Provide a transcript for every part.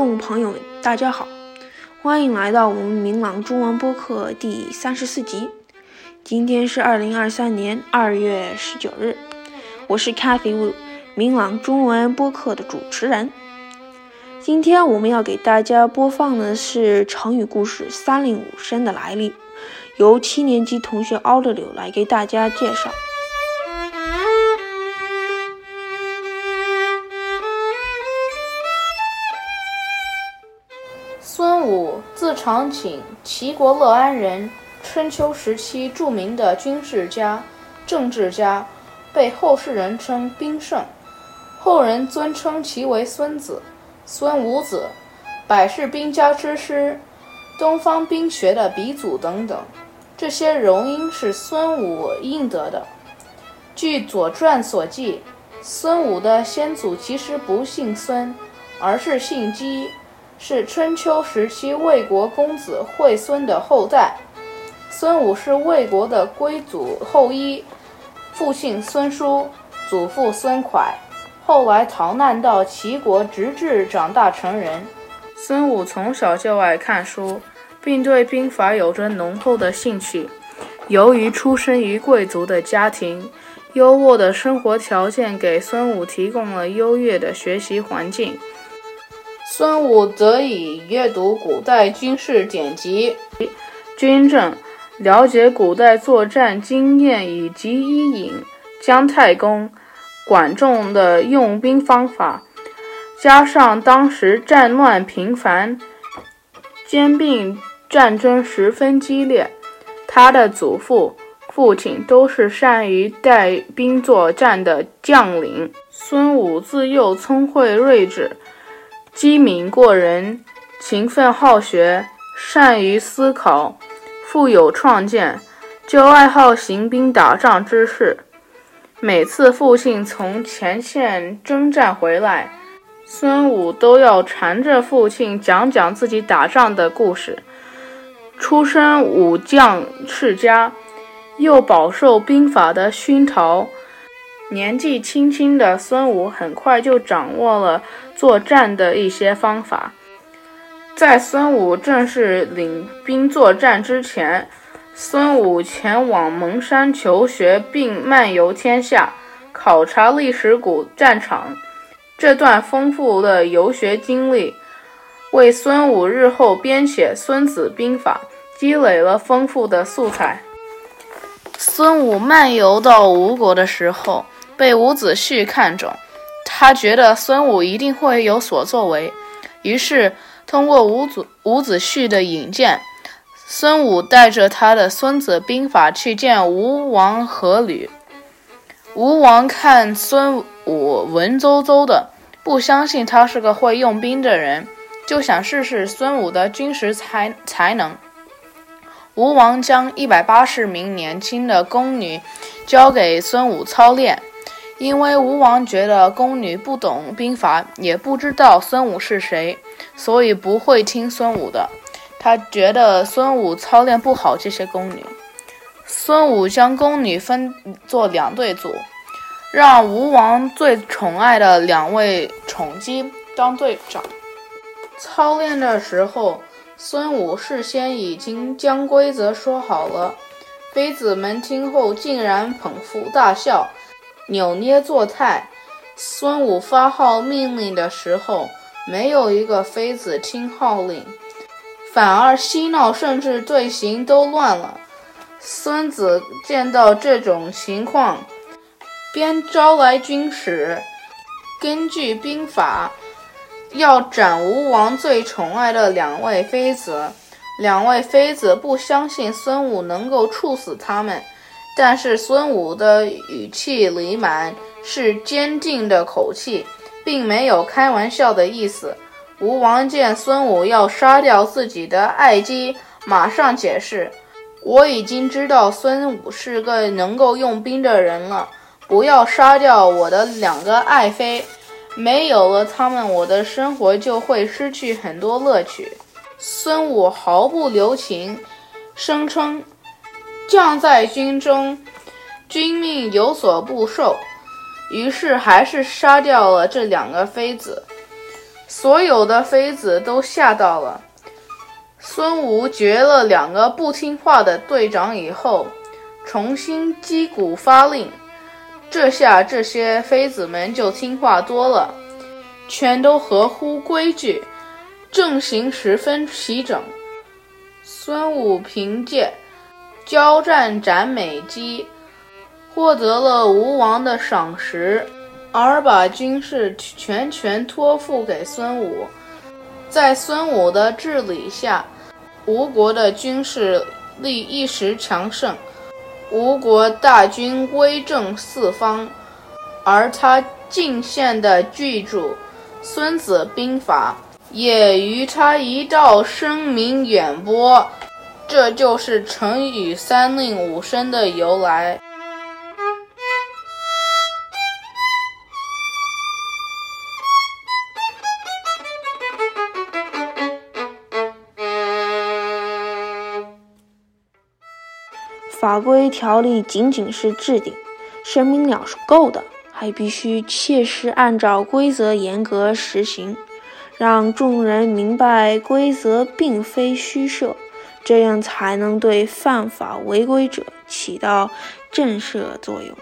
听众朋友们，大家好，欢迎来到我们明朗中文播客第三十四集。今天是二零二三年二月十九日，我是 Kathy Wu，明朗中文播客的主持人。今天我们要给大家播放的是成语故事“三令五申”的来历，由七年级同学奥勒柳来给大家介绍。武，字长景，齐国乐安人，春秋时期著名的军事家、政治家，被后世人称兵圣，后人尊称其为孙子。孙武子，百世兵家之师，东方兵学的鼻祖等等，这些荣膺是孙武应得的。据《左传》所记，孙武的先祖其实不姓孙，而是姓姬，是春秋时期魏国公子惠孙的后代。孙武是魏国的归祖后裔，父姓孙叔，祖父孙蒯。后来逃难到齐国，直至长大成人。孙武从小就爱看书，并对兵法有着浓厚的兴趣。由于出生于贵族的家庭，优渥的生活条件给孙武提供了优越的学习环境。孙武得以阅读古代军事典籍、军政，了解古代作战经验以及伊尹、姜太公。管仲的用兵方法，加上当时战乱频繁，兼并战争十分激烈，他的祖父、父亲都是善于带兵作战的将领。孙武自幼聪慧睿智，机敏过人，勤奋好学，善于思考，富有创建，就爱好行兵打仗之事。每次父亲从前线征战回来，孙武都要缠着父亲讲讲自己打仗的故事。出身武将世家，又饱受兵法的熏陶，年纪轻轻的孙武很快就掌握了作战的一些方法。在孙武正式领兵作战之前，孙武前往蒙山求学，并漫游天下，考察历史古战场。这段丰富的游学经历，为孙武日后编写《孙子兵法》积累了丰富的素材。孙武漫游到吴国的时候，被伍子胥看中，他觉得孙武一定会有所作为，于是通过伍子伍子胥的引荐。孙武带着他的《孙子兵法》去见吴王阖闾。吴王看孙武文绉绉的，不相信他是个会用兵的人，就想试试孙武的军事才才能。吴王将一百八十名年轻的宫女交给孙武操练，因为吴王觉得宫女不懂兵法，也不知道孙武是谁，所以不会听孙武的。他觉得孙武操练不好这些宫女，孙武将宫女分作两队组，让吴王最宠爱的两位宠姬当队长。操练的时候，孙武事先已经将规则说好了，妃子们听后竟然捧腹大笑，扭捏作态。孙武发号命令的时候，没有一个妃子听号令。反而嬉闹，甚至队形都乱了。孙子见到这种情况，便招来军使，根据兵法，要斩吴王最宠爱的两位妃子。两位妃子不相信孙武能够处死他们，但是孙武的语气里满是坚定的口气，并没有开玩笑的意思。吴王见孙武要杀掉自己的爱姬，马上解释：“我已经知道孙武是个能够用兵的人了，不要杀掉我的两个爱妃，没有了他们，我的生活就会失去很多乐趣。”孙武毫不留情，声称：“将在军中，君命有所不受。”于是还是杀掉了这两个妃子。所有的妃子都吓到了。孙武绝了两个不听话的队长以后，重新击鼓发令，这下这些妃子们就听话多了，全都合乎规矩，阵型十分齐整。孙武凭借交战斩美姬，获得了吴王的赏识，而把军事全权托付给孙武。在孙武的治理下，吴国的军事力一时强盛，吴国大军威震四方，而他进献的巨著《孙子兵法》也于他一道声名远播，这就是成语“三令五申”的由来。法规条例仅仅是制定，声明了是够的，还必须切实按照规则严格实行，让众人明白规则并非虚设，这样才能对犯法违规者起到震慑作用。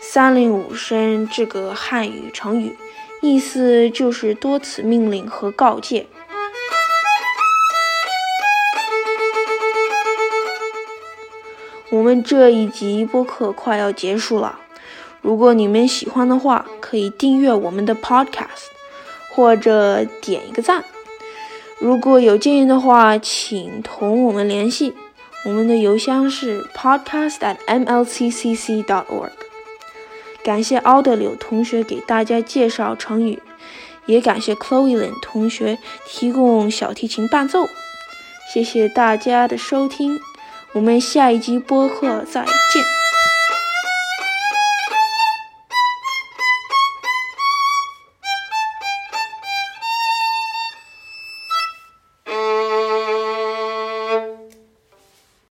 三令五申这个汉语成语，意思就是多次命令和告诫。我们这一集播客快要结束了，如果你们喜欢的话，可以订阅我们的 Podcast，或者点一个赞。如果有建议的话，请同我们联系，我们的邮箱是 podcast at mlccc dot org。感谢奥德柳同学给大家介绍成语，也感谢 Chloe Lin 同学提供小提琴伴奏。谢谢大家的收听。我们下一集播客再见。